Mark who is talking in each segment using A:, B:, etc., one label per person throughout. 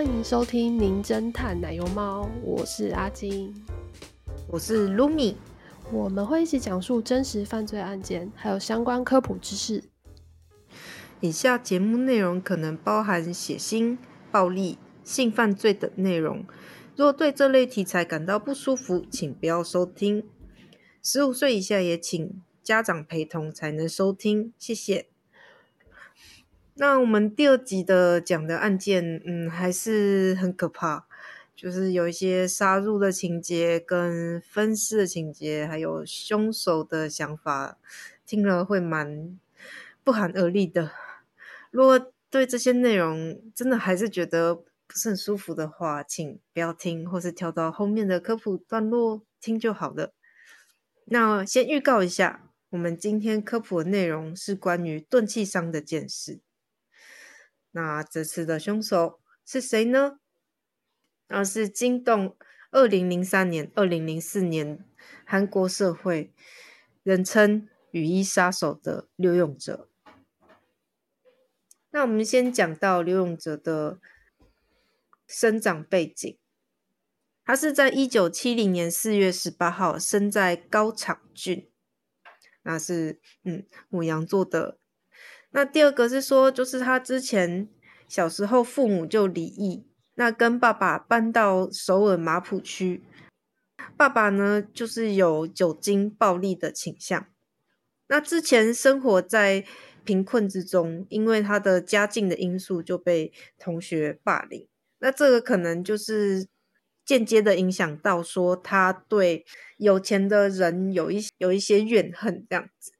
A: 欢迎收听《名侦探奶油猫》，我是阿金，
B: 我是 Lumi，
A: 我们会一起讲述真实犯罪案件，还有相关科普知识。
B: 以下节目内容可能包含血腥、暴力、性犯罪等内容，若对这类题材感到不舒服，请不要收听。十五岁以下也请家长陪同才能收听，谢谢。那我们第二集的讲的案件，嗯，还是很可怕，就是有一些杀戮的情节、跟分尸的情节，还有凶手的想法，听了会蛮不寒而栗的。如果对这些内容真的还是觉得不是很舒服的话，请不要听，或是跳到后面的科普段落听就好了。那先预告一下，我们今天科普的内容是关于钝器伤的件事。那这次的凶手是谁呢？那是惊动二零零三年、二零零四年韩国社会，人称“雨衣杀手”的刘永哲。那我们先讲到刘永哲的生长背景，他是在一九七零年四月十八号生在高场郡，那是嗯母羊座的。那第二个是说，就是他之前小时候父母就离异，那跟爸爸搬到首尔马浦区，爸爸呢就是有酒精暴力的倾向。那之前生活在贫困之中，因为他的家境的因素就被同学霸凌。那这个可能就是间接的影响到说他对有钱的人有一有一些怨恨这样子。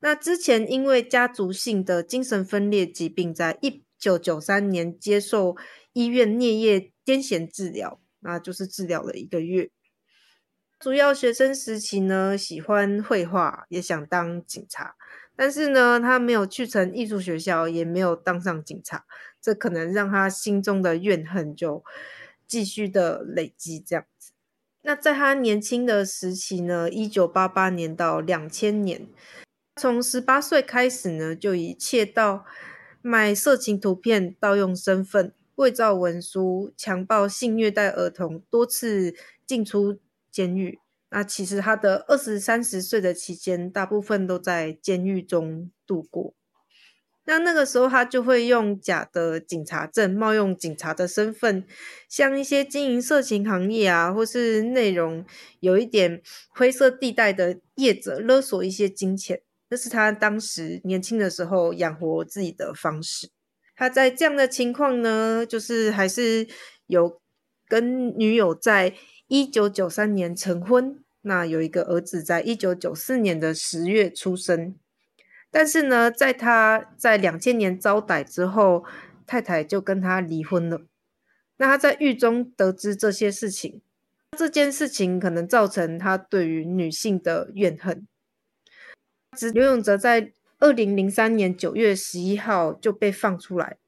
B: 那之前因为家族性的精神分裂疾病，在一九九三年接受医院颞叶癫痫治疗，那就是治疗了一个月。主要学生时期呢，喜欢绘画，也想当警察，但是呢，他没有去成艺术学校，也没有当上警察，这可能让他心中的怨恨就继续的累积这样子。那在他年轻的时期呢，一九八八年到两千年。从十八岁开始呢，就以窃盗、卖色情图片、盗用身份、伪造文书、强暴、性虐待儿童，多次进出监狱。那其实他的二十三十岁的期间，大部分都在监狱中度过。那那个时候，他就会用假的警察证，冒用警察的身份，向一些经营色情行业啊，或是内容有一点灰色地带的业者，勒索一些金钱。这是他当时年轻的时候养活自己的方式。他在这样的情况呢，就是还是有跟女友在一九九三年成婚，那有一个儿子，在一九九四年的十月出生。但是呢，在他在两千年招逮之后，太太就跟他离婚了。那他在狱中得知这些事情，这件事情可能造成他对于女性的怨恨。刘永哲在二零零三年九月十一号就被放出来，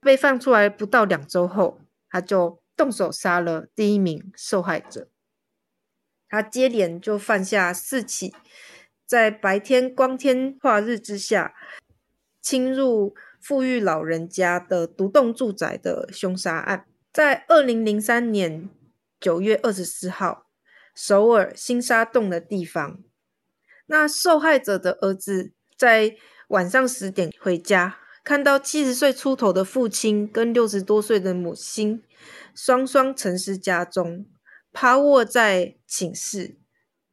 B: 被放出来不到两周后，他就动手杀了第一名受害者。他接连就犯下四起在白天光天化日之下侵入富裕老人家的独栋住宅的凶杀案。在二零零三年九月二十四号，首尔新沙洞的地方。那受害者的儿子在晚上十点回家，看到七十岁出头的父亲跟六十多岁的母亲双双沉尸家中，趴卧在寝室，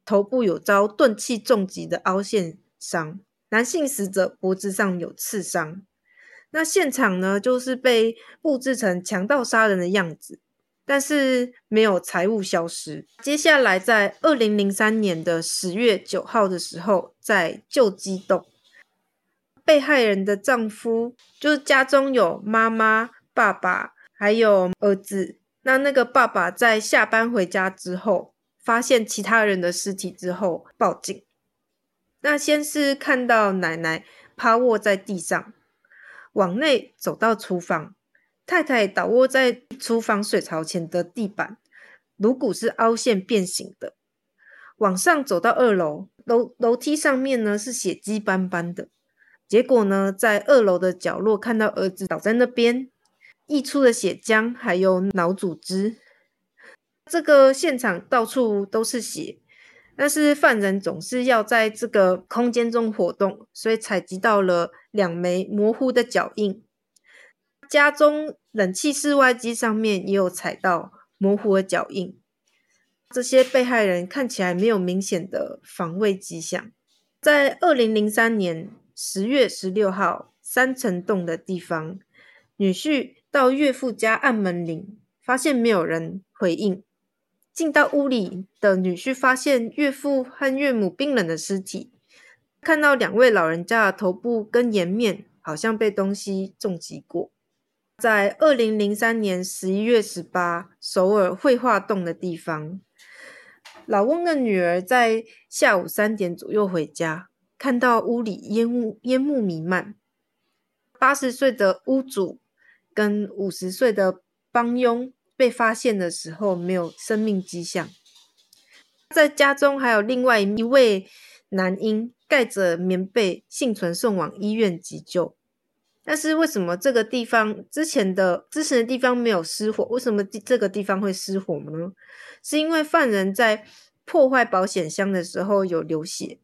B: 头部有遭钝器重击的凹陷伤。男性死者脖子上有刺伤。那现场呢，就是被布置成强盗杀人的样子。但是没有财物消失。接下来，在二零零三年的十月九号的时候，在旧基洞，被害人的丈夫就是家中有妈妈、爸爸还有儿子。那那个爸爸在下班回家之后，发现其他人的尸体之后报警。那先是看到奶奶趴卧在地上，往内走到厨房。太太倒卧在厨房水槽前的地板，颅骨是凹陷变形的。往上走到二楼，楼楼梯上面呢是血迹斑斑的。结果呢，在二楼的角落看到儿子倒在那边，溢出的血浆，还有脑组织。这个现场到处都是血，但是犯人总是要在这个空间中活动，所以采集到了两枚模糊的脚印。家中冷气室外机上面也有踩到模糊的脚印。这些被害人看起来没有明显的防卫迹象。在二零零三年十月十六号，三层洞的地方，女婿到岳父家按门铃，发现没有人回应。进到屋里的女婿发现岳父和岳母冰冷的尸体，看到两位老人家的头部跟颜面好像被东西重击过。在二零零三年十一月十八，首尔绘画洞的地方，老翁的女儿在下午三点左右回家，看到屋里烟雾烟雾弥漫。八十岁的屋主跟五十岁的帮佣。被发现的时候没有生命迹象，在家中还有另外一位男婴盖着棉被幸存送往医院急救。但是为什么这个地方之前的之前的地方没有失火？为什么这个地方会失火呢？是因为犯人在破坏保险箱的时候有流血，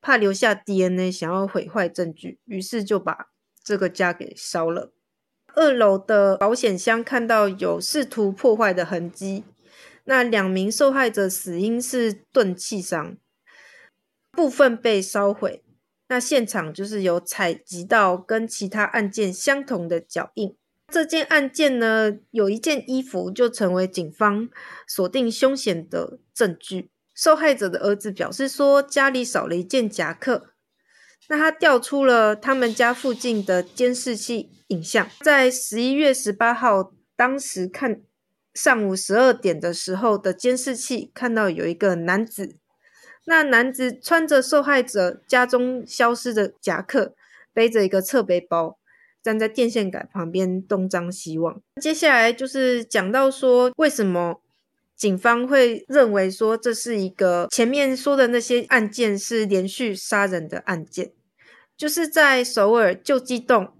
B: 怕留下 DNA，想要毁坏证据，于是就把这个家给烧了。二楼的保险箱看到有试图破坏的痕迹，那两名受害者死因是钝器伤，部分被烧毁。那现场就是有采集到跟其他案件相同的脚印。这件案件呢，有一件衣服就成为警方锁定凶险的证据。受害者的儿子表示说，家里少了一件夹克。那他调出了他们家附近的监视器影像，在十一月十八号，当时看上午十二点的时候的监视器看到有一个男子，那男子穿着受害者家中消失的夹克，背着一个侧背包，站在电线杆旁边东张西望。接下来就是讲到说，为什么警方会认为说这是一个前面说的那些案件是连续杀人的案件。就是在首尔旧基洞、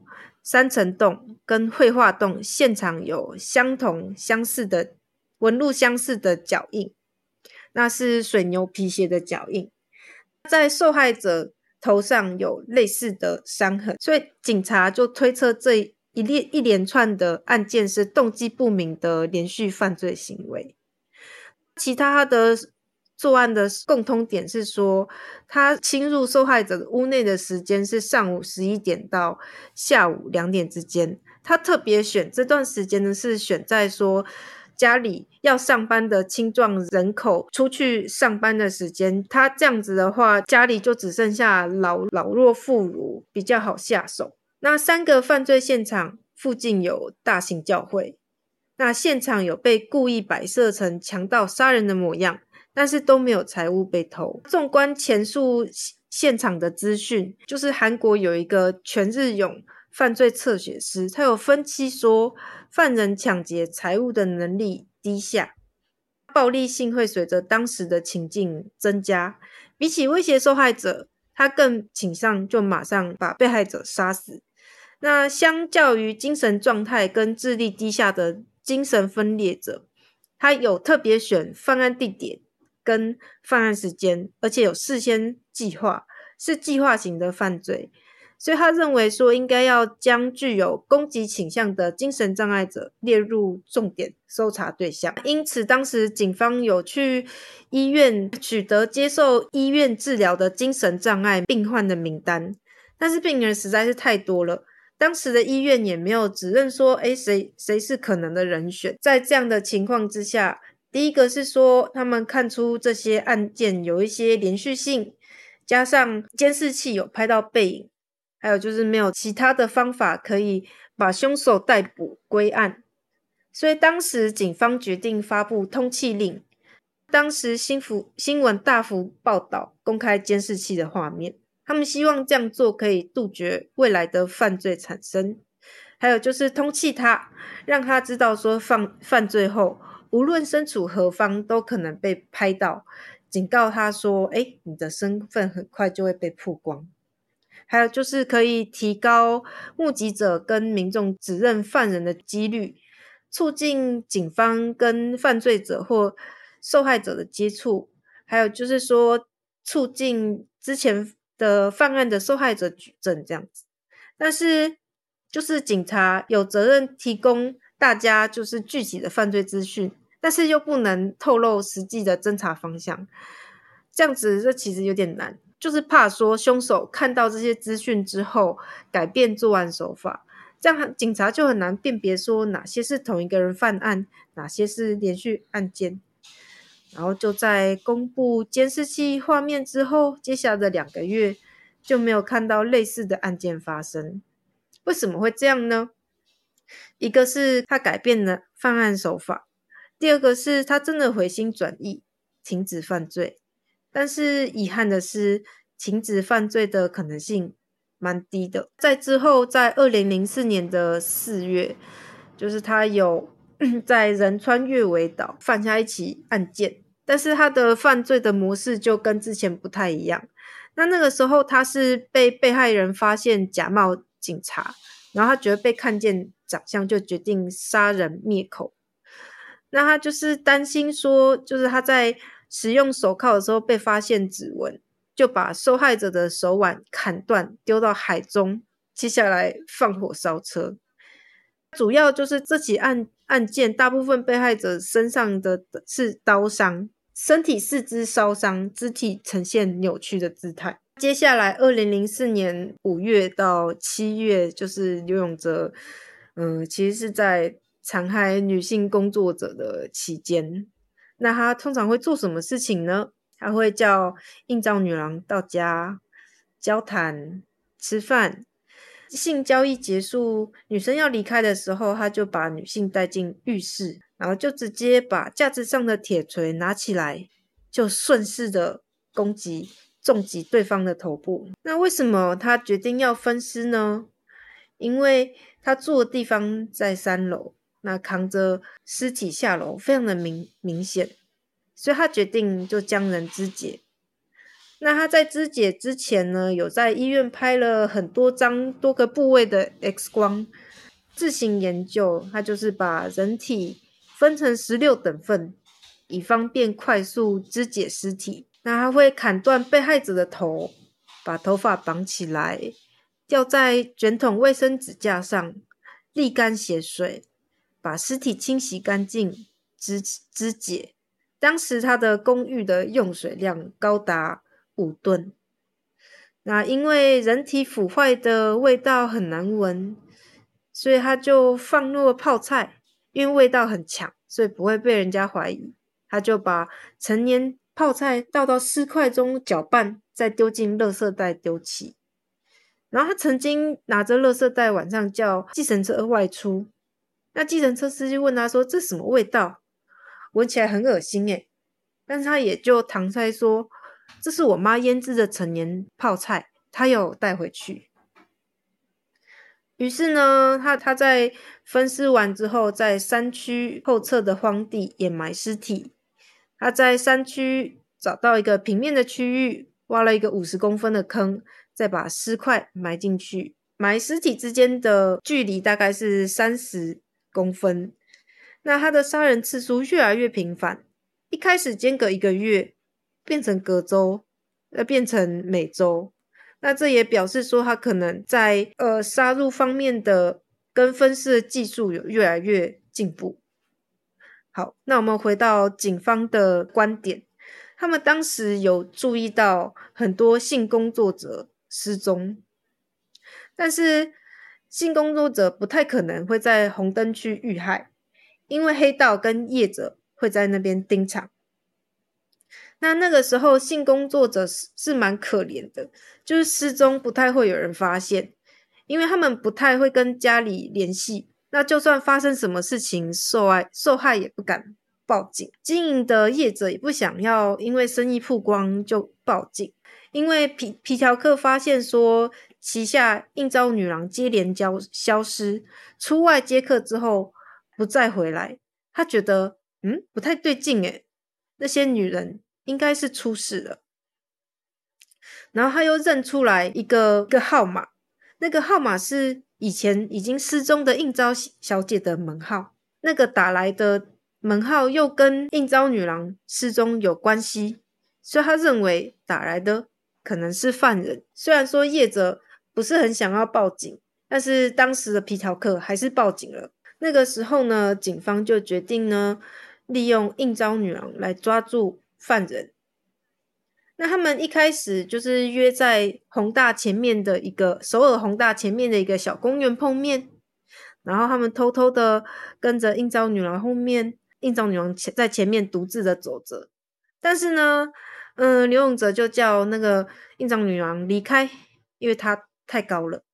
B: 三层洞跟绘画洞现场有相同相似的纹路相似的脚印，那是水牛皮鞋的脚印，在受害者头上有类似的伤痕，所以警察就推测这一列一连串的案件是动机不明的连续犯罪行为，其他的。作案的共通点是说，他侵入受害者的屋内的时间是上午十一点到下午两点之间。他特别选这段时间呢，是选在说家里要上班的青壮人口出去上班的时间。他这样子的话，家里就只剩下老老弱妇孺比较好下手。那三个犯罪现场附近有大型教会，那现场有被故意摆设成强盗杀人的模样。但是都没有财物被偷。纵观前述现场的资讯，就是韩国有一个全日勇犯罪测血师，他有分析说，犯人抢劫财物的能力低下，暴力性会随着当时的情境增加。比起威胁受害者，他更倾向就马上把被害者杀死。那相较于精神状态跟智力低下的精神分裂者，他有特别选犯案地点。跟犯案时间，而且有事先计划，是计划型的犯罪，所以他认为说应该要将具有攻击倾向的精神障碍者列入重点搜查对象。因此，当时警方有去医院取得接受医院治疗的精神障碍病患的名单，但是病人实在是太多了，当时的医院也没有指认说，哎，谁谁是可能的人选。在这样的情况之下。第一个是说，他们看出这些案件有一些连续性，加上监视器有拍到背影，还有就是没有其他的方法可以把凶手逮捕归案，所以当时警方决定发布通缉令。当时新福新闻大幅报道公开监视器的画面，他们希望这样做可以杜绝未来的犯罪产生，还有就是通缉他，让他知道说犯犯罪后。无论身处何方，都可能被拍到，警告他说：“哎，你的身份很快就会被曝光。”还有就是可以提高目击者跟民众指认犯人的几率，促进警方跟犯罪者或受害者的接触，还有就是说促进之前的犯案的受害者举证这样子。但是就是警察有责任提供大家就是具体的犯罪资讯，但是又不能透露实际的侦查方向。这样子，这其实有点难，就是怕说凶手看到这些资讯之后改变作案手法，这样警察就很难辨别说哪些是同一个人犯案，哪些是连续案件。然后就在公布监视器画面之后，接下来的两个月就没有看到类似的案件发生。为什么会这样呢？一个是他改变了犯案手法，第二个是他真的回心转意，停止犯罪。但是遗憾的是，停止犯罪的可能性蛮低的。在之后，在二零零四年的四月，就是他有 在仁川越尾岛犯下一起案件，但是他的犯罪的模式就跟之前不太一样。那那个时候，他是被被害人发现假冒警察，然后他觉得被看见长相，就决定杀人灭口。那他就是担心说，就是他在。使用手铐的时候被发现指纹，就把受害者的手腕砍断，丢到海中，接下来放火烧车。主要就是这起案案件，大部分被害者身上的是刀伤，身体四肢烧伤，肢体呈现扭曲的姿态。接下来，二零零四年五月到七月，就是刘永哲，嗯，其实是在残害女性工作者的期间。那他通常会做什么事情呢？他会叫应召女郎到家交谈、吃饭。性交易结束，女生要离开的时候，他就把女性带进浴室，然后就直接把架子上的铁锤拿起来，就顺势的攻击、重击对方的头部。那为什么他决定要分尸呢？因为他住的地方在三楼。那扛着尸体下楼，非常的明明显，所以他决定就将人肢解。那他在肢解之前呢，有在医院拍了很多张多个部位的 X 光，自行研究。他就是把人体分成十六等份，以方便快速肢解尸体。那他会砍断被害者的头，把头发绑起来，吊在卷筒卫生纸架上，沥干血水。把尸体清洗干净，肢肢解。当时他的公寓的用水量高达五吨。那因为人体腐坏的味道很难闻，所以他就放入了泡菜。因为味道很强，所以不会被人家怀疑。他就把成年泡菜倒到尸块中搅拌，再丢进垃圾袋丢弃。然后他曾经拿着垃圾袋晚上叫计程车外出。那计程车司机问他说：“这什么味道？闻起来很恶心诶。”但是他也就搪塞说：“这是我妈腌制的成年泡菜，他有带回去。”于是呢，他他在分尸完之后，在山区后侧的荒地掩埋尸体。他在山区找到一个平面的区域，挖了一个五十公分的坑，再把尸块埋进去。埋尸体之间的距离大概是三十。公分，那他的杀人次数越来越频繁，一开始间隔一个月，变成隔周，呃，变成每周。那这也表示说，他可能在呃杀戮方面的跟分尸的技术有越来越进步。好，那我们回到警方的观点，他们当时有注意到很多性工作者失踪，但是。性工作者不太可能会在红灯区遇害，因为黑道跟业者会在那边盯场。那那个时候，性工作者是是蛮可怜的，就是失踪不太会有人发现，因为他们不太会跟家里联系。那就算发生什么事情，受害受害也不敢报警，经营的业者也不想要因为生意曝光就报警，因为皮皮条客发现说。旗下应招女郎接连消消失，出外接客之后不再回来，他觉得嗯不太对劲诶，那些女人应该是出事了。然后他又认出来一个一个号码，那个号码是以前已经失踪的应招小姐的门号，那个打来的门号又跟应招女郎失踪有关系，所以他认为打来的可能是犯人。虽然说业者不是很想要报警，但是当时的皮条客还是报警了。那个时候呢，警方就决定呢，利用应招女郎来抓住犯人。那他们一开始就是约在宏大前面的一个首尔宏大前面的一个小公园碰面，然后他们偷偷的跟着应招女郎后面，应招女郎前在前面独自的走着。但是呢，嗯，刘永哲就叫那个应招女郎离开，因为她太高了。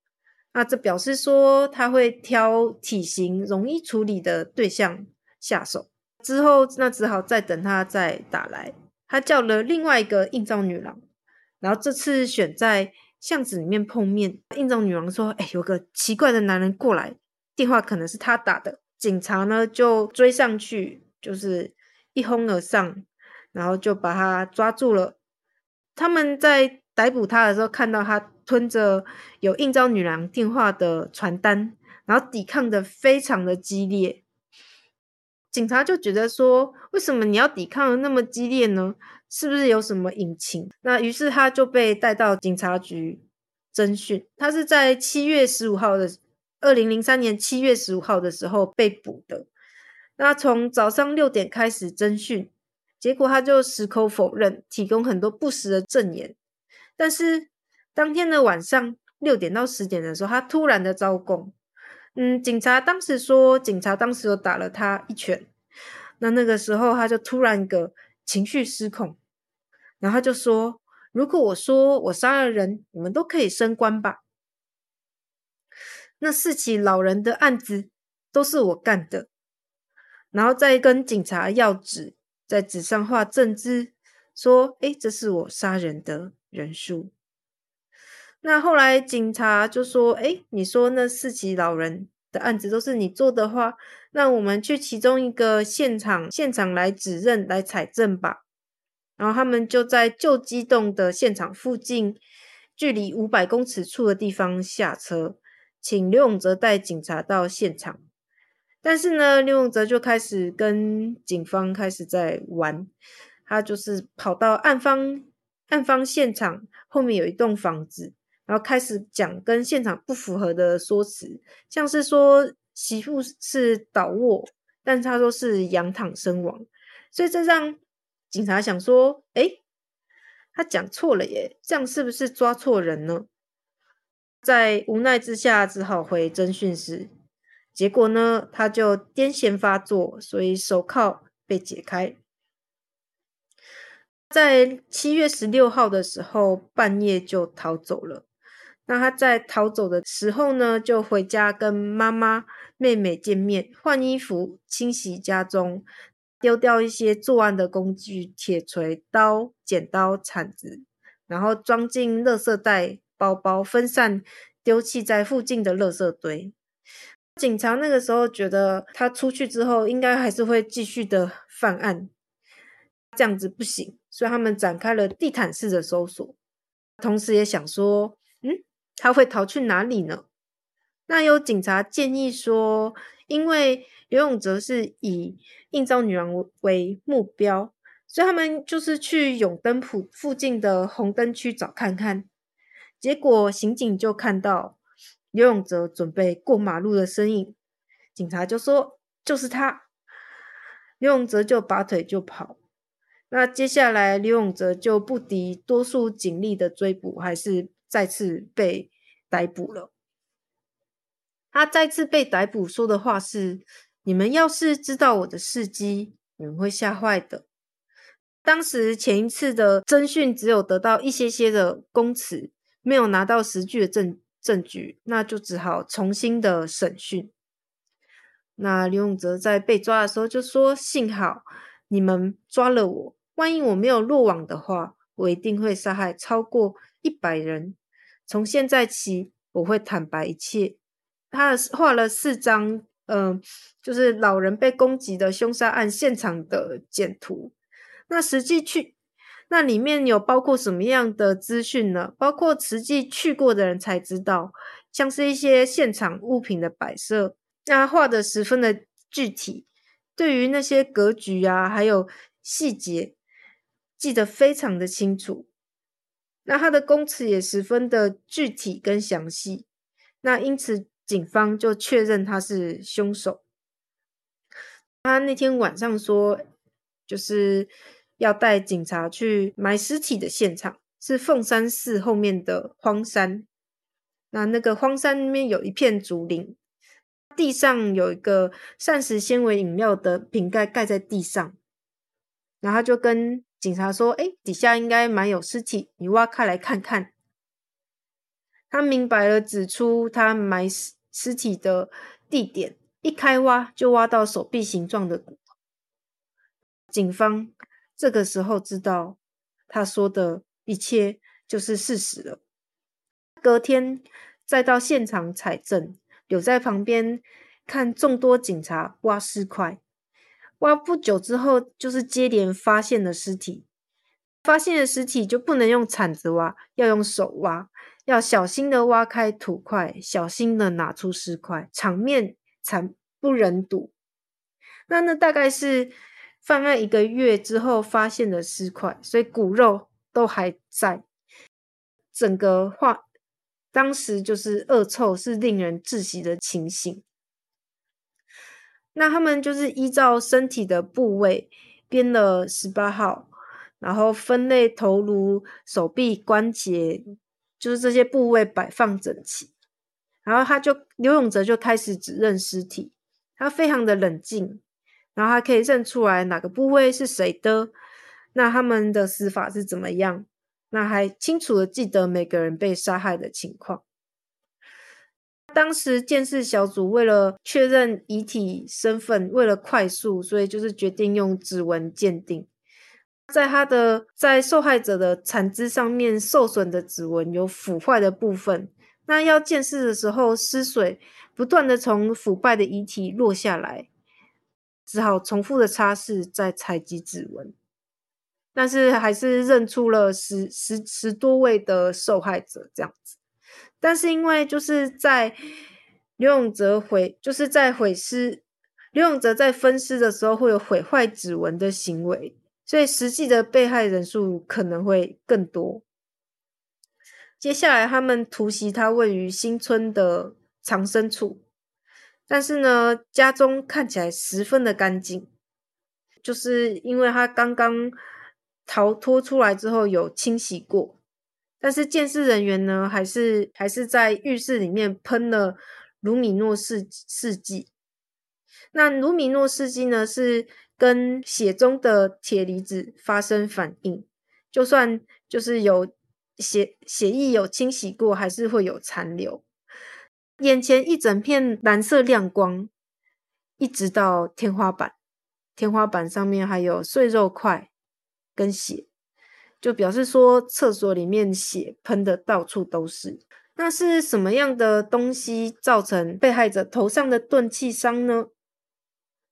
B: 那这表示说他会挑体型容易处理的对象下手，之后那只好再等他再打来。他叫了另外一个应召女郎，然后这次选在巷子里面碰面。应召女郎说：“哎，有个奇怪的男人过来，电话可能是他打的。”警察呢就追上去，就是一哄而上，然后就把他抓住了。他们在逮捕他的时候，看到他。吞着有应召女郎电话的传单，然后抵抗的非常的激烈。警察就觉得说，为什么你要抵抗的那么激烈呢？是不是有什么隐情？那于是他就被带到警察局侦讯。他是在七月十五号的二零零三年七月十五号的时候被捕的。那从早上六点开始侦讯，结果他就矢口否认，提供很多不实的证言，但是。当天的晚上六点到十点的时候，他突然的招供。嗯，警察当时说，警察当时有打了他一拳。那那个时候他就突然个情绪失控，然后他就说：“如果我说我杀了人，你们都可以升官吧？那四起老人的案子都是我干的。”然后再跟警察要纸，在纸上画证字，说：“哎，这是我杀人的人数。”那后来警察就说：“哎，你说那四起老人的案子都是你做的话，那我们去其中一个现场现场来指认来采证吧。”然后他们就在旧机动的现场附近，距离五百公尺处的地方下车，请刘永泽带警察到现场。但是呢，刘永泽就开始跟警方开始在玩，他就是跑到案方案方现场后面有一栋房子。然后开始讲跟现场不符合的说辞，像是说媳妇是倒卧，但他说是仰躺身亡，所以这让警察想说：哎，他讲错了耶，这样是不是抓错人呢？在无奈之下，只好回侦讯室。结果呢，他就癫痫发作，所以手铐被解开。在七月十六号的时候，半夜就逃走了。那他在逃走的时候呢，就回家跟妈妈、妹妹见面，换衣服、清洗家中，丢掉一些作案的工具：铁锤、刀、剪刀、铲子，然后装进垃圾袋、包包，分散丢弃在附近的垃圾堆。警察那个时候觉得他出去之后，应该还是会继续的犯案，这样子不行，所以他们展开了地毯式的搜索，同时也想说，嗯。他会逃去哪里呢？那有警察建议说，因为刘永泽是以应召女郎为目标，所以他们就是去永登浦附近的红灯区找看看。结果刑警就看到刘永泽准备过马路的身影，警察就说就是他。刘永泽就拔腿就跑。那接下来刘永泽就不敌多数警力的追捕，还是。再次被逮捕了。他再次被逮捕，说的话是：“你们要是知道我的事迹，你们会吓坏的。”当时前一次的侦讯只有得到一些些的供词，没有拿到实据的证证据，那就只好重新的审讯。那刘永泽在被抓的时候就说：“幸好你们抓了我，万一我没有落网的话，我一定会杀害超过。”一百人，从现在起我会坦白一切。他画了四张，嗯，就是老人被攻击的凶杀案现场的简图。那实际去，那里面有包括什么样的资讯呢？包括实际去过的人才知道，像是一些现场物品的摆设，那画的十分的具体，对于那些格局啊，还有细节，记得非常的清楚。那他的供词也十分的具体跟详细，那因此警方就确认他是凶手。他那天晚上说，就是要带警察去埋尸体的现场，是凤山寺后面的荒山。那那个荒山里面有一片竹林，地上有一个膳食纤维饮料的瓶盖盖在地上，然后就跟警察说：“哎，底下应该埋有尸体，你挖开来看看。”他明白了，指出他埋尸尸体的地点。一开挖就挖到手臂形状的骨头，警方这个时候知道他说的一切就是事实了。隔天再到现场采证，有在旁边看众多警察挖尸块。挖不久之后，就是接连发现了尸体。发现的尸体就不能用铲子挖，要用手挖，要小心的挖开土块，小心的拿出尸块，场面。惨不忍睹。那那大概是犯案一个月之后发现的尸块，所以骨肉都还在。整个画当时就是恶臭，是令人窒息的情形。那他们就是依照身体的部位编了十八号，然后分类头颅、手臂、关节，就是这些部位摆放整齐。然后他就刘永哲就开始指认尸体，他非常的冷静，然后他可以认出来哪个部位是谁的，那他们的死法是怎么样，那还清楚的记得每个人被杀害的情况。当时鉴识小组为了确认遗体身份，为了快速，所以就是决定用指纹鉴定，在他的在受害者的残肢上面受损的指纹有腐坏的部分。那要见尸的时候，尸水不断的从腐败的遗体落下来，只好重复的擦拭，再采集指纹，但是还是认出了十十十多位的受害者这样子。但是因为就是在刘永泽毁，就是在毁尸，刘永泽在分尸的时候会有毁坏指纹的行为，所以实际的被害人数可能会更多。接下来，他们突袭他位于新村的藏身处，但是呢，家中看起来十分的干净，就是因为他刚刚逃脱出来之后有清洗过，但是监视人员呢，还是还是在浴室里面喷了卢米诺试试剂。那卢米诺试剂呢，是跟血中的铁离子发生反应，就算就是有。血血液有清洗过，还是会有残留。眼前一整片蓝色亮光，一直到天花板，天花板上面还有碎肉块跟血，就表示说厕所里面血喷的到处都是。那是什么样的东西造成被害者头上的钝器伤呢？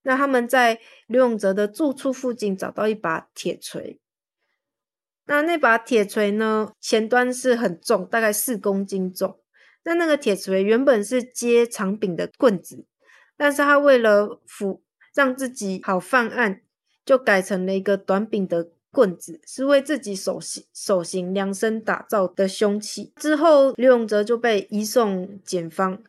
B: 那他们在刘永泽的住处附近找到一把铁锤。那那把铁锤呢？前端是很重，大概四公斤重。那那个铁锤原本是接长柄的棍子，但是他为了辅让自己好犯案，就改成了一个短柄的棍子，是为自己手型手型量身打造的凶器。之后，刘永哲就被移送检方，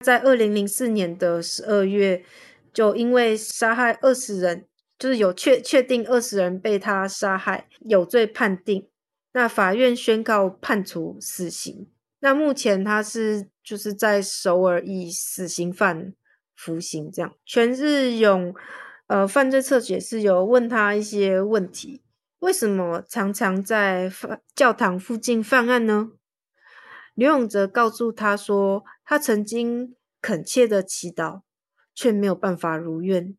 B: 在二零零四年的十二月，就因为杀害二十人。就是有确确定二十人被他杀害，有罪判定。那法院宣告判处死刑。那目前他是就是在首尔以死刑犯服刑。这样，全日勇呃犯罪侧写是有问他一些问题：为什么常常在教堂附近犯案呢？刘永泽告诉他说，他曾经恳切的祈祷，却没有办法如愿。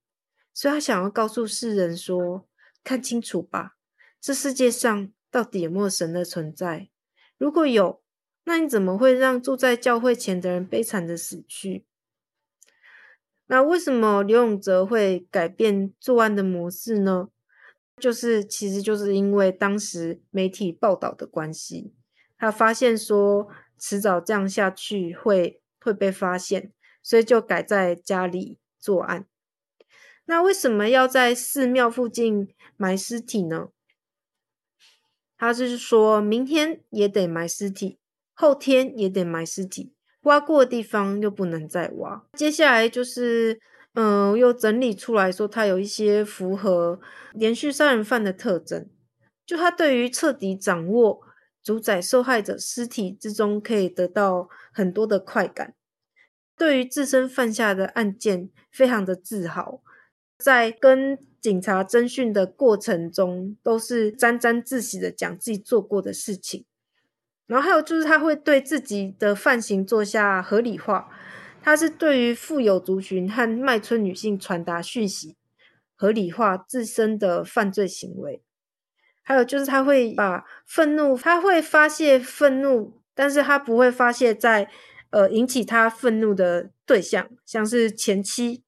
B: 所以他想要告诉世人说：“看清楚吧，这世界上到底有没有神的存在？如果有，那你怎么会让住在教会前的人悲惨的死去？那为什么刘永泽会改变作案的模式呢？就是其实就是因为当时媒体报道的关系，他发现说迟早这样下去会会被发现，所以就改在家里作案。那为什么要在寺庙附近埋尸体呢？他就是说明天也得埋尸体，后天也得埋尸体，挖过的地方又不能再挖。接下来就是，嗯，又整理出来说他有一些符合连续杀人犯的特征，就他对于彻底掌握主宰受害者尸体之中可以得到很多的快感，对于自身犯下的案件非常的自豪。在跟警察侦讯的过程中，都是沾沾自喜的讲自己做过的事情。然后还有就是，他会对自己的犯行做下合理化。他是对于富有族群和卖春女性传达讯息，合理化自身的犯罪行为。还有就是，他会把愤怒，他会发泄愤怒，但是他不会发泄在呃引起他愤怒的对象，像是前妻。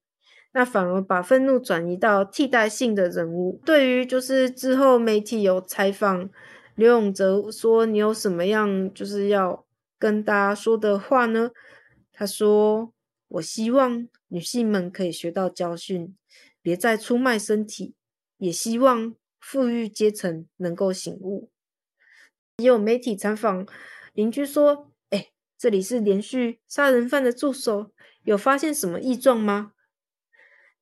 B: 那反而把愤怒转移到替代性的人物。对于就是之后媒体有采访刘永哲，说你有什么样就是要跟大家说的话呢？他说：“我希望女性们可以学到教训，别再出卖身体。也希望富裕阶层能够醒悟。”也有媒体采访邻居说：“哎，这里是连续杀人犯的住所，有发现什么异状吗？”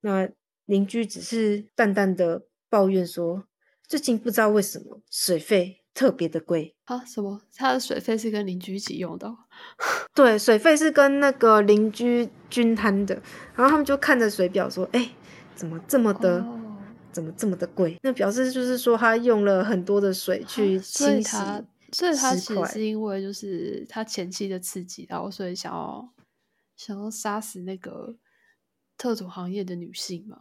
B: 那邻居只是淡淡的抱怨说：“最近不知道为什么水费特别的贵
A: 啊？什么？他的水费是跟邻居一起用的？
B: 对，水费是跟那个邻居均摊的。然后他们就看着水表说：‘哎，怎么这么的？怎么这么的贵？’那表示就是说他用了很多的水去清洗。
A: 所以他其实是因为就是他前期的刺激，然后所以想要想要杀死那个。”特种行业的女性嘛，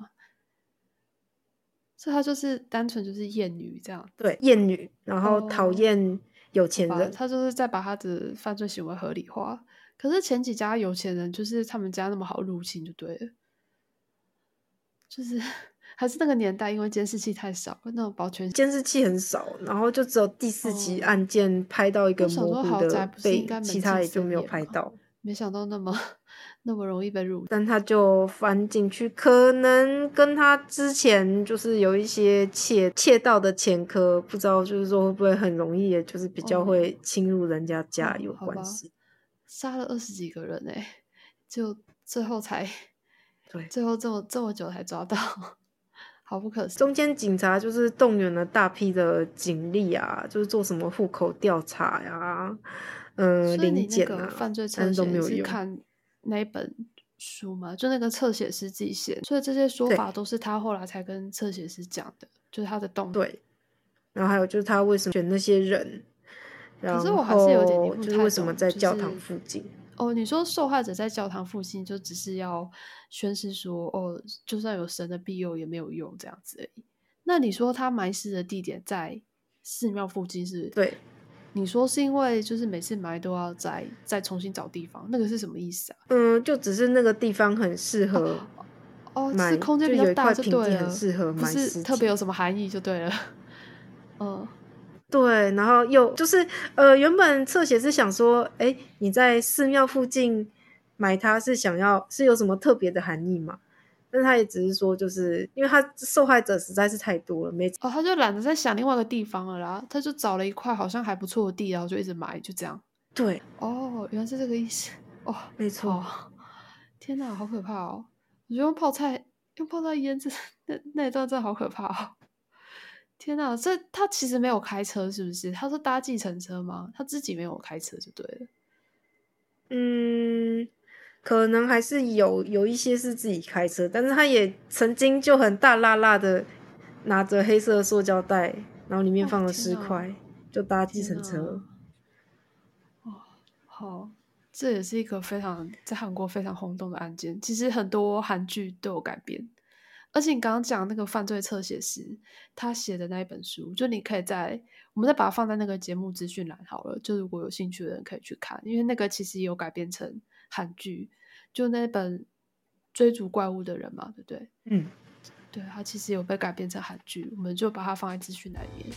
A: 所以她就是单纯就是厌女这样。
B: 对，厌女，然后讨厌有钱人。
A: 她就是在把她的犯罪行为合理化。可是前几家有钱人就是他们家那么好入侵就对了，就是 还是那个年代，因为监视器太少，那种保全
B: 监视器很少，然后就只有第四集案件拍到一个模糊的背，其他也就没有拍到。
A: 没想到那么那么容易被入，
B: 但他就翻进去，可能跟他之前就是有一些窃窃盗的前科，不知道就是说会不会很容易，就是比较会侵入人家家有关系。
A: 杀了二十几个人哎，就最后才
B: 对，
A: 最后这么这么久才抓到，好不可思议。
B: 中间警察就是动员了大批的警力啊，就是做什么户口调查呀。嗯，临检啊，
A: 犯罪侧写是看那一本书嘛？就那个侧写师自己写，所以这些说法都是他后来才跟侧写师讲的，就是他的动
B: 对。然后还有就是他为什么选那些人？可
A: 是我还是有点
B: 就是为什么在教堂附近？
A: 哦，你说受害者在教堂附近就只是要宣誓说，哦，就算有神的庇佑也没有用这样子而已。那你说他埋尸的地点在寺庙附近是？
B: 对。
A: 你说是因为就是每次埋都要再再重新找地方，那个是什么意思啊？
B: 嗯，就只是那个地方很适合
A: 哦，是空间比较大就对了，
B: 适合
A: 不是特别有什么含义就对了。嗯，
B: 对，然后又就是呃，原本侧写是想说，哎，你在寺庙附近买它是想要是有什么特别的含义吗？但他也只是说，就是因为他受害者实在是太多了，没
A: 哦，他就懒得再想另外一个地方了啦，他就找了一块好像还不错的地，然后就一直埋，就这样。
B: 对，
A: 哦，原来是这个意思。哦，
B: 没错。
A: 天哪，好可怕哦！我觉得用泡菜用泡菜腌制那那一段真的好可怕哦。天哪，这他其实没有开车是不是？他是搭计程车吗？他自己没有开车就对了。
B: 嗯。可能还是有有一些是自己开车，但是他也曾经就很大辣辣的拿着黑色的塑胶袋，然后里面放了十块，就搭计程车。
A: 哦，好，这也是一个非常在韩国非常轰动的案件。其实很多韩剧都有改编，而且你刚刚讲那个犯罪侧写师他写的那一本书，就你可以在我们再把它放在那个节目资讯栏好了，就如果有兴趣的人可以去看，因为那个其实有改编成。韩剧就那本追逐怪物的人嘛，对不对？
B: 嗯，
A: 对，它其实有被改编成韩剧，我们就把它放在资讯栏里面。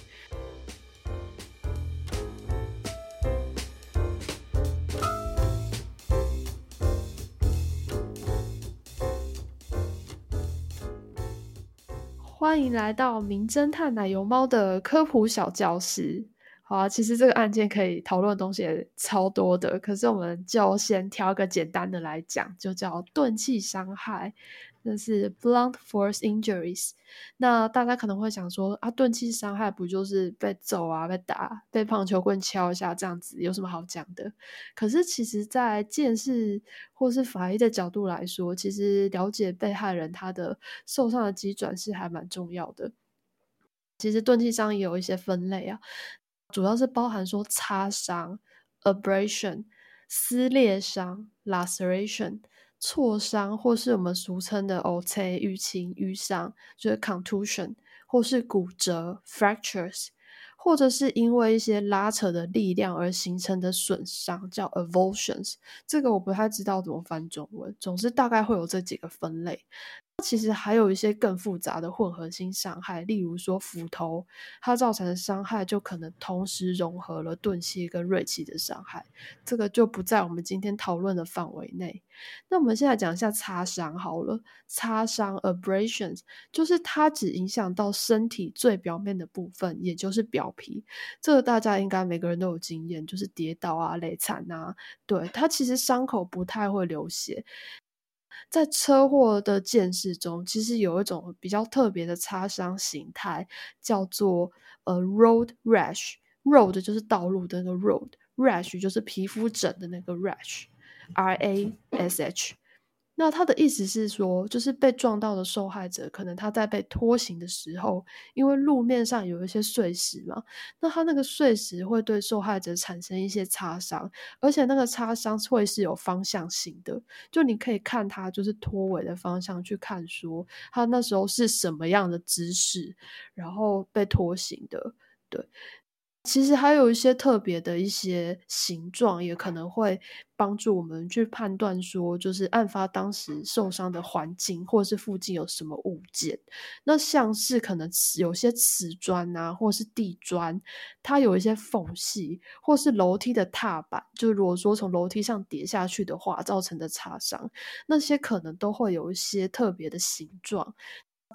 A: 欢迎来到《名侦探奶油猫》的科普小教室。好啊，其实这个案件可以讨论的东西也超多的，可是我们就先挑一个简单的来讲，就叫钝器伤害。那是 blunt force injuries。那大家可能会想说啊，钝器伤害不就是被揍啊、被打、被棒球棍敲一下这样子，有什么好讲的？可是其实，在见识或是法医的角度来说，其实了解被害人他的受伤的机转是还蛮重要的。其实钝器伤也有一些分类啊，主要是包含说擦伤 （abrasion）、撕裂伤 （laceration）。挫伤，或是我们俗称的 O.C. 淤青、淤伤，就是 contusion，或是骨折 fractures，或者是因为一些拉扯的力量而形成的损伤，叫 avulsions。这个我不太知道怎么翻中文，总之大概会有这几个分类。其实还有一些更复杂的混合性伤害，例如说斧头，它造成的伤害就可能同时融合了钝器跟锐器的伤害，这个就不在我们今天讨论的范围内。那我们现在讲一下擦伤好了，擦伤 abrasions 就是它只影响到身体最表面的部分，也就是表皮。这个大家应该每个人都有经验，就是跌倒啊、累惨啊，对它其实伤口不太会流血。在车祸的见识中，其实有一种比较特别的擦伤形态，叫做呃 road rash。road 就是道路的那个 road，rash 就是皮肤疹的那个 rash，R A S H。那他的意思是说，就是被撞到的受害者，可能他在被拖行的时候，因为路面上有一些碎石嘛，那他那个碎石会对受害者产生一些擦伤，而且那个擦伤会是有方向性的，就你可以看他就是拖尾的方向去看，说他那时候是什么样的姿势，然后被拖行的，对。其实还有一些特别的一些形状，也可能会帮助我们去判断说，就是案发当时受伤的环境，或是附近有什么物件。那像是可能有些瓷砖啊，或是地砖，它有一些缝隙，或是楼梯的踏板，就如果说从楼梯上跌下去的话，造成的擦伤，那些可能都会有一些特别的形状，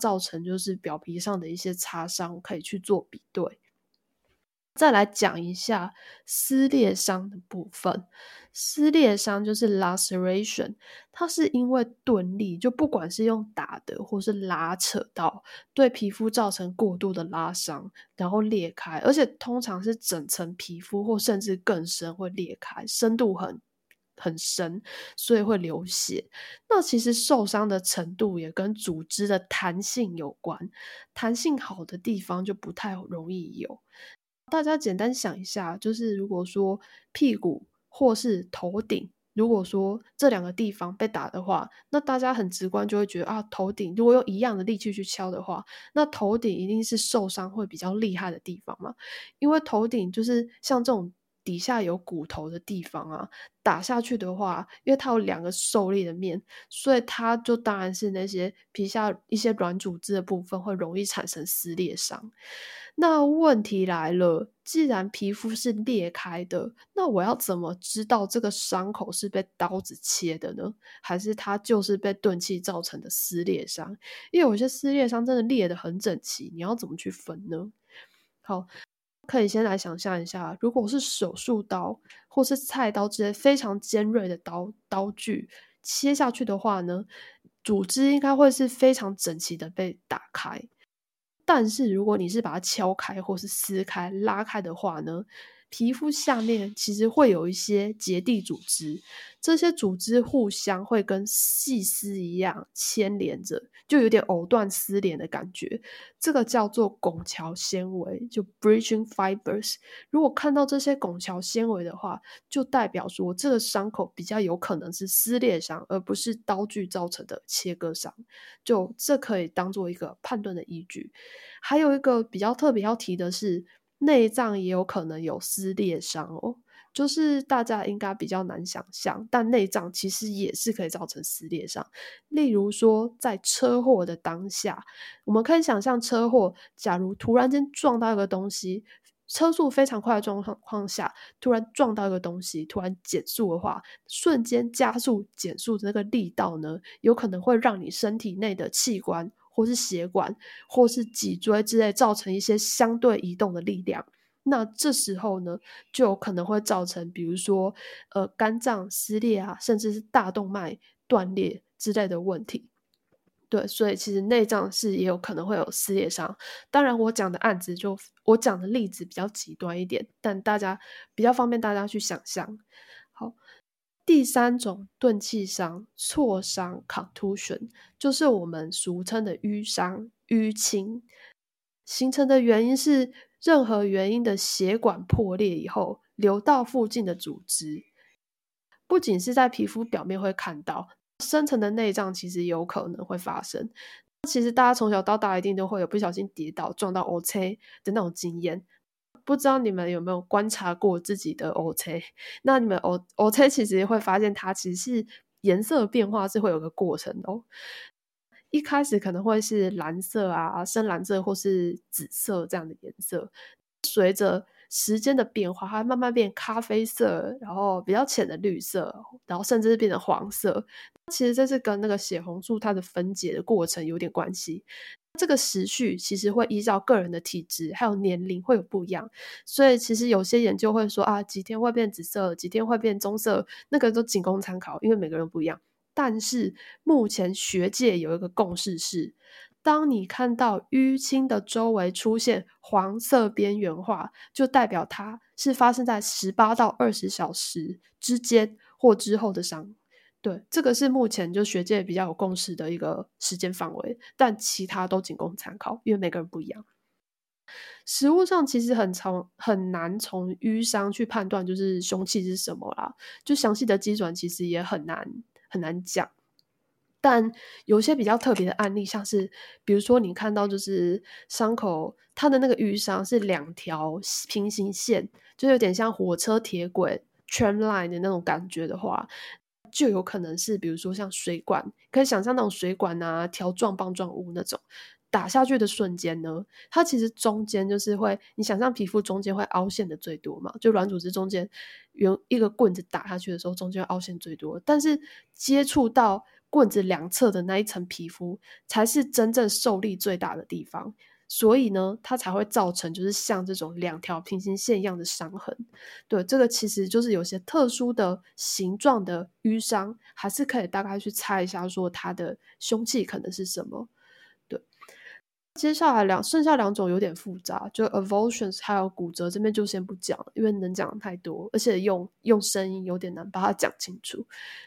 A: 造成就是表皮上的一些擦伤，可以去做比对。再来讲一下撕裂伤的部分。撕裂伤就是 laceration，它是因为钝力，就不管是用打的或是拉扯到，对皮肤造成过度的拉伤，然后裂开，而且通常是整层皮肤或甚至更深会裂开，深度很很深，所以会流血。那其实受伤的程度也跟组织的弹性有关，弹性好的地方就不太容易有。大家简单想一下，就是如果说屁股或是头顶，如果说这两个地方被打的话，那大家很直观就会觉得啊，头顶如果用一样的力气去敲的话，那头顶一定是受伤会比较厉害的地方嘛，因为头顶就是像这种。底下有骨头的地方啊，打下去的话，因为它有两个受力的面，所以它就当然是那些皮下一些软组织的部分会容易产生撕裂伤。那问题来了，既然皮肤是裂开的，那我要怎么知道这个伤口是被刀子切的呢？还是它就是被钝器造成的撕裂伤？因为有些撕裂伤真的裂的很整齐，你要怎么去分呢？好。可以先来想象一下，如果是手术刀或是菜刀之类非常尖锐的刀刀具切下去的话呢，组织应该会是非常整齐的被打开。但是如果你是把它敲开或是撕开、拉开的话呢？皮肤下面其实会有一些结缔组织，这些组织互相会跟细丝一样牵连着，就有点藕断丝连的感觉。这个叫做拱桥纤维，就 bridging fibers。如果看到这些拱桥纤维的话，就代表说这个伤口比较有可能是撕裂伤，而不是刀具造成的切割伤。就这可以当做一个判断的依据。还有一个比较特别要提的是。内脏也有可能有撕裂伤哦，就是大家应该比较难想象，但内脏其实也是可以造成撕裂伤。例如说，在车祸的当下，我们可以想象车祸，假如突然间撞到一个东西，车速非常快的状况下，突然撞到一个东西，突然减速的话，瞬间加速减速的那个力道呢，有可能会让你身体内的器官，或是血管，或是脊椎之类，造成一些相对移动的力量。那这时候呢，就有可能会造成，比如说，呃，肝脏撕裂啊，甚至是大动脉断裂之类的问题。对，所以其实内脏是也有可能会有撕裂伤。当然，我讲的案子就我讲的例子比较极端一点，但大家比较方便大家去想象。第三种钝器伤、挫伤 （contusion） 就是我们俗称的淤伤、淤青，形成的原因是。任何原因的血管破裂以后，流到附近的组织，不仅是在皮肤表面会看到，深层的内脏其实有可能会发生。其实大家从小到大一定都会有不小心跌倒撞到 O C 的那种经验，不知道你们有没有观察过自己的 O C？那你们 O O C 其实会发现它其实是颜色变化是会有个过程哦。一开始可能会是蓝色啊、深蓝色或是紫色这样的颜色，随着时间的变化，它慢慢变咖啡色，然后比较浅的绿色，然后甚至是变成黄色。其实这是跟那个血红素它的分解的过程有点关系。这个时序其实会依照个人的体质还有年龄会有不一样，所以其实有些研究会说啊，几天会变紫色，几天会变棕色，那个都仅供参考，因为每个人不一样。但是目前学界有一个共识是，当你看到淤青的周围出现黄色边缘化，就代表它是发生在十八到二十小时之间或之后的伤。对，这个是目前就学界比较有共识的一个时间范围，但其他都仅供参考，因为每个人不一样。实物上其实很从很难从淤伤去判断就是凶器是什么啦，就详细的基准其实也很难。很难讲，但有些比较特别的案例，像是比如说你看到就是伤口，它的那个淤伤是两条平行线，就有点像火车铁轨 （tram line） 的那种感觉的话，就有可能是比如说像水管，可以想象那种水管啊，条状棒状物那种。打下去的瞬间呢，它其实中间就是会，你想象皮肤中间会凹陷的最多嘛？就软组织中间用一个棍子打下去的时候，中间凹陷最多。但是接触到棍子两侧的那一层皮肤，才是真正受力最大的地方。所以呢，它才会造成就是像这种两条平行线一样的伤痕。对，这个其实就是有些特殊的形状的淤伤，还是可以大概去猜一下，说它的凶器可能是什么。接下来两剩下两种有点复杂，就 avulsions 还有骨折这边就先不讲，因为能讲的太多，而且用用声音有点难把它讲清楚。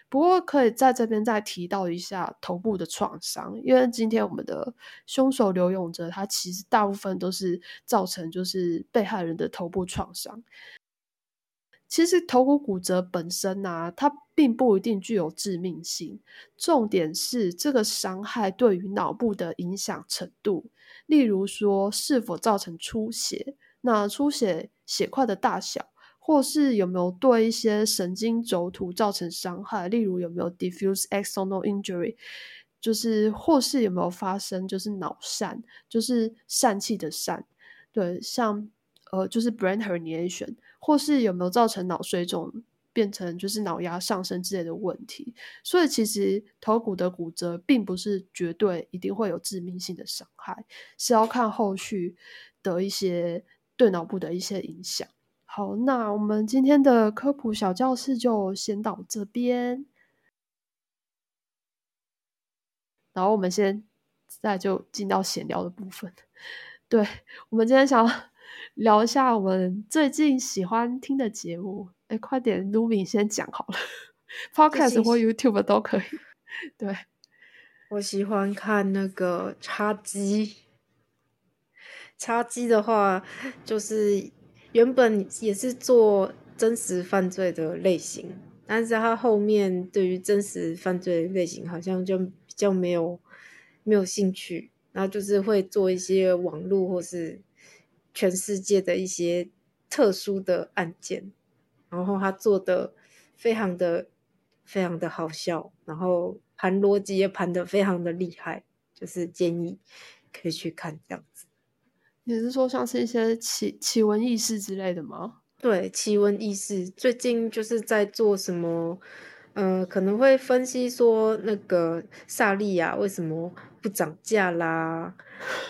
A: 不过可以在这边再提到一下头部的创伤，因为今天我们的凶手刘永哲，他其实大部分都是造成就是被害人的头部创伤。其实头骨骨折本身啊，它并不一定具有致命性，重点是这个伤害对于脑部的影响程度。例如说，是否造成出血？那出血血块的大小，或是有没有对一些神经轴突造成伤害？例如有没有 diffuse axonal injury，就是或是有没有发生就是脑疝，就是疝气的疝。对，像呃，就是 brain herniation。或是有没有造成脑水肿，变成就是脑压上升之类的问题？所以其实头骨的骨折并不是绝对一定会有致命性的伤害，是要看后续的一些对脑部的一些影响。好，那我们今天的科普小教室就先到这边，然后我们先再就进到闲聊的部分。对我们今天想。聊一下我们最近喜欢听的节目。哎，快点，Lumi 先讲好了。Podcast 或 YouTube 都可以。对，
B: 我喜欢看那个叉机。叉机的话，就是原本也是做真实犯罪的类型，但是他后面对于真实犯罪类型好像就比较没有没有兴趣，然后就是会做一些网络或是。全世界的一些特殊的案件，然后他做的非常的非常的好笑，然后盘逻辑也盘的非常的厉害，就是建议可以去看这样子。
A: 你是说像是一些奇奇闻异事之类的吗？
B: 对，奇闻异事，最近就是在做什么？呃，可能会分析说那个萨利亚为什么不涨价啦，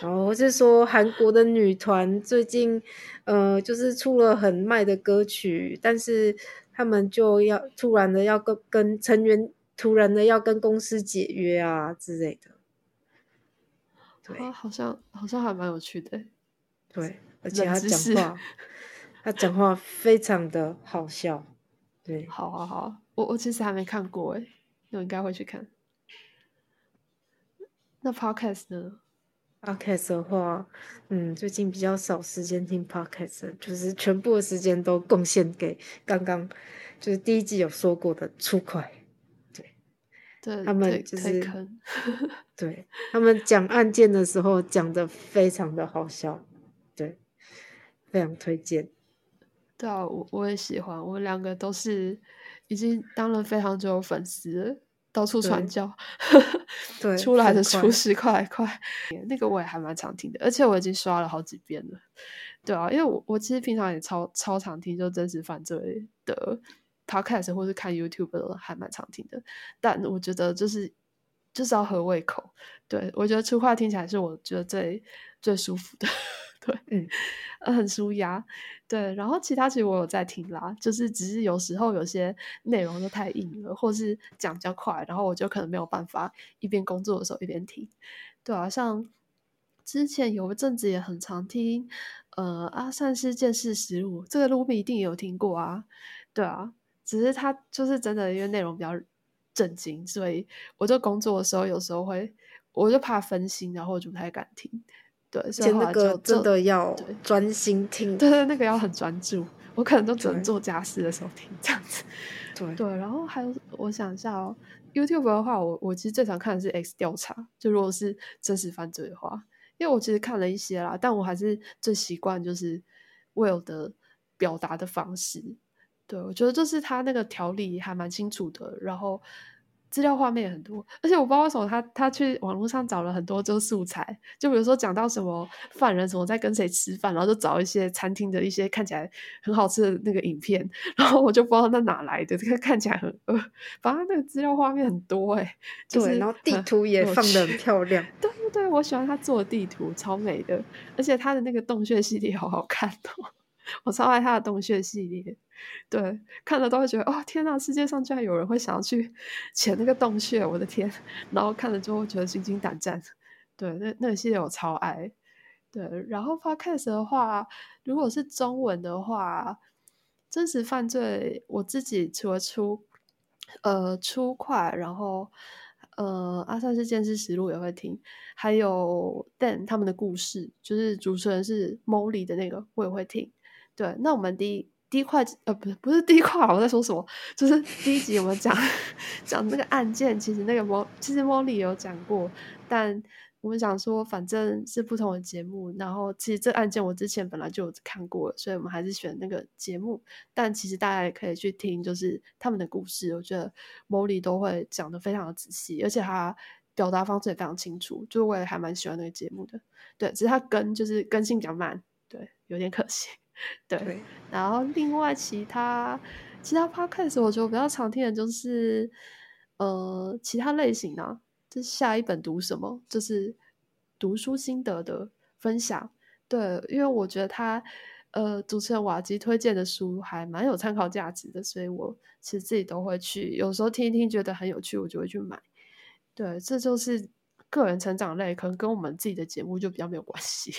B: 然后是说韩国的女团最近呃就是出了很卖的歌曲，但是他们就要突然的要跟跟成员突然的要跟公司解约啊之类的。对，
A: 好像好像还蛮有趣的。
B: 对，而且他讲话，他讲话非常的好笑。对，
A: 好好好。我我其实还没看过哎，我应该会去看。那 podcast 呢
B: ？podcast 的话，嗯，最近比较少时间听 podcast，就是全部的时间都贡献给刚刚就是第一季有说过的出快。对，
A: 对，
B: 他们就是 对他们讲案件的时候讲的非常的好笑，对，非常推荐。
A: 对啊，我我也喜欢，我们两个都是。已经当了非常久的粉丝，到处传教，
B: 对，
A: 出来的出师快快，那个我也还蛮常听的，而且我已经刷了好几遍了。对啊，因为我我其实平常也超超常听，就真实犯罪的 podcast 或是看 YouTube 的还蛮常听的。但我觉得就是就是要合胃口，对我觉得出话听起来是我觉得最最舒服的。对，嗯，很舒压，对。然后其他其实我有在听啦，就是只是有时候有些内容都太硬了，或是讲比较快，然后我就可能没有办法一边工作的时候一边听。对啊，像之前有一阵子也很常听，呃，阿善是见识实录，这个卢比一定也有听过啊。对啊，只是他就是真的因为内容比较震惊，所以我就工作的时候有时候会，我就怕分心，然后我就不太敢听。对，所以
B: 那个真的要专心听，
A: 对对，那个要很专注。我可能都只能做家事的时候听这样子。
B: 对
A: 对，然后还有，我想一下哦，YouTube 的话，我我其实最常看的是 X 调查，就如果是真实犯罪的话，因为我其实看了一些啦，但我还是最习惯就是 Will 的表达的方式。对我觉得就是他那个条理还蛮清楚的，然后。资料画面也很多，而且我不知道为什么他他去网络上找了很多就素材，就比如说讲到什么犯人什么在跟谁吃饭，然后就找一些餐厅的一些看起来很好吃的那个影片，然后我就不知道那哪来的，这个看起来很呃，反正那个资料画面很多哎，对，
B: 然后地图也放的很漂亮，
A: 对对对，我喜欢他做的地图超美的，而且他的那个洞穴系列好好看哦，我超爱他的洞穴系列。对，看了都会觉得哦，天哪！世界上居然有人会想要去 潜那个洞穴，我的天！然后看了之后觉得心惊胆战。对，那那个系列我超爱。对，然后 podcast 的话，如果是中文的话，真实犯罪，我自己除了出呃出快，然后呃阿三是监视实录也会听，还有 Dan 他们的故事，就是主持人是 Molly 的那个，我也会听。对，那我们第一。第一块呃不是不是第一块，我在说什么？就是第一集我们讲 讲那个案件，其实那个莫其实莫莉有讲过，但我们想说反正是不同的节目，然后其实这案件我之前本来就有看过，所以我们还是选那个节目。但其实大家也可以去听，就是他们的故事，我觉得莫莉都会讲的非常的仔细，而且他表达方式也非常清楚，就我也还蛮喜欢那个节目的。对，只是他更就是更新比较慢，对，有点可惜。对，然后另外其他其他 podcast 我觉得比较常听的就是呃其他类型啊，就是下一本读什么，就是读书心得的分享。对，因为我觉得他呃主持人瓦基推荐的书还蛮有参考价值的，所以我其实自己都会去，有时候听一听觉得很有趣，我就会去买。对，这就是个人成长类，可能跟我们自己的节目就比较没有关系。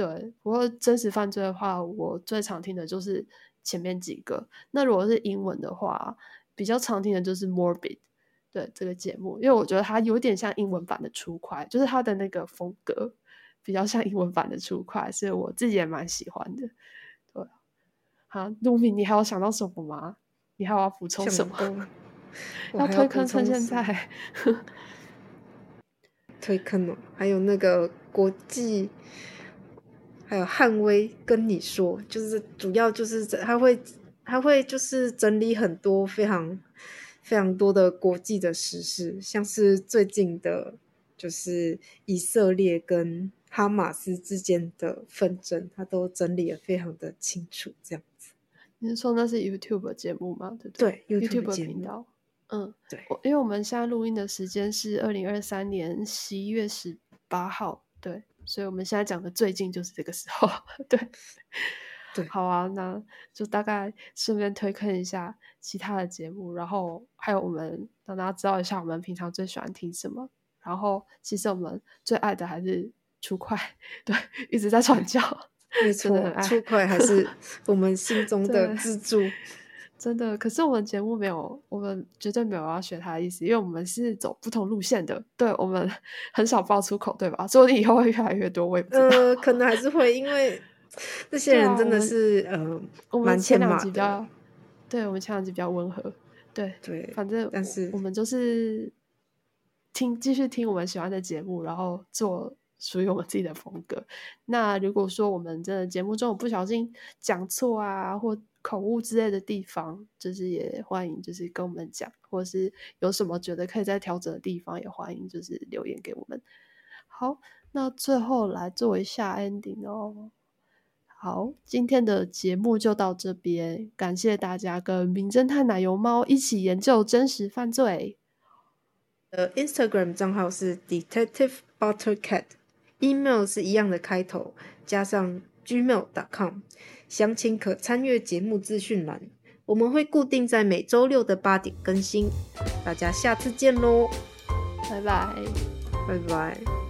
A: 对，不过真实犯罪的话，我最常听的就是前面几个。那如果是英文的话，比较常听的就是 Morbid，对这个节目，因为我觉得它有点像英文版的出快，就是它的那个风格比较像英文版的出快，所以我自己也蛮喜欢的。对，好，陆明，你还有想到什么吗？你还要补充什么？
B: 要
A: 推坑趁现在，
B: 推坑哦，还有那个国际。还有汉威跟你说，就是主要就是他会他会就是整理很多非常非常多的国际的时事，像是最近的，就是以色列跟哈马斯之间的纷争，他都整理的非常的清楚，这样子。
A: 你是说那是 YouTube 节目吗？对不对
B: 对
A: ，YouTube 频道。嗯，
B: 对，
A: 因为我们现在录音的时间是二零二三年十一月十八号，对，所以我们现在讲的最近就是这个时候，对，
B: 对。
A: 好啊，那就大概顺便推坑一下其他的节目，然后还有我们让大家知道一下我们平常最喜欢听什么，然后其实我们最爱的还是出快，对，一直在传教，
B: 没错
A: 真的很，爱
B: 出快还是我们心中的
A: 对
B: 支柱。
A: 真的，可是我们节目没有，我们绝对没有要学他的意思，因为我们是走不同路线的。对我们 很少爆粗口，对吧？说不定以后会越来越多，我也不知道。
B: 呃，可能还是会，因为 这些人真的是呃
A: 我们前两集比较，对我们前两集比较温和，对，
B: 对，
A: 反正
B: 但是
A: 我们就是听继续听我们喜欢的节目，然后做属于我们自己的风格。那如果说我们真的节目中有不小心讲错啊，或口误之类的地方，就是也欢迎就是跟我们讲，或者是有什么觉得可以再调整的地方，也欢迎就是留言给我们。好，那最后来做一下 ending 哦。好，今天的节目就到这边，感谢大家跟名侦探奶油猫一起研究真实犯罪。
B: 呃，Instagram 账号是 Detective Buttercat，email 是一样的开头，加上 gmail.com，详情可参阅节目资讯栏。我们会固定在每周六的八点更新，大家下次见喽，
A: 拜拜。
B: 拜拜。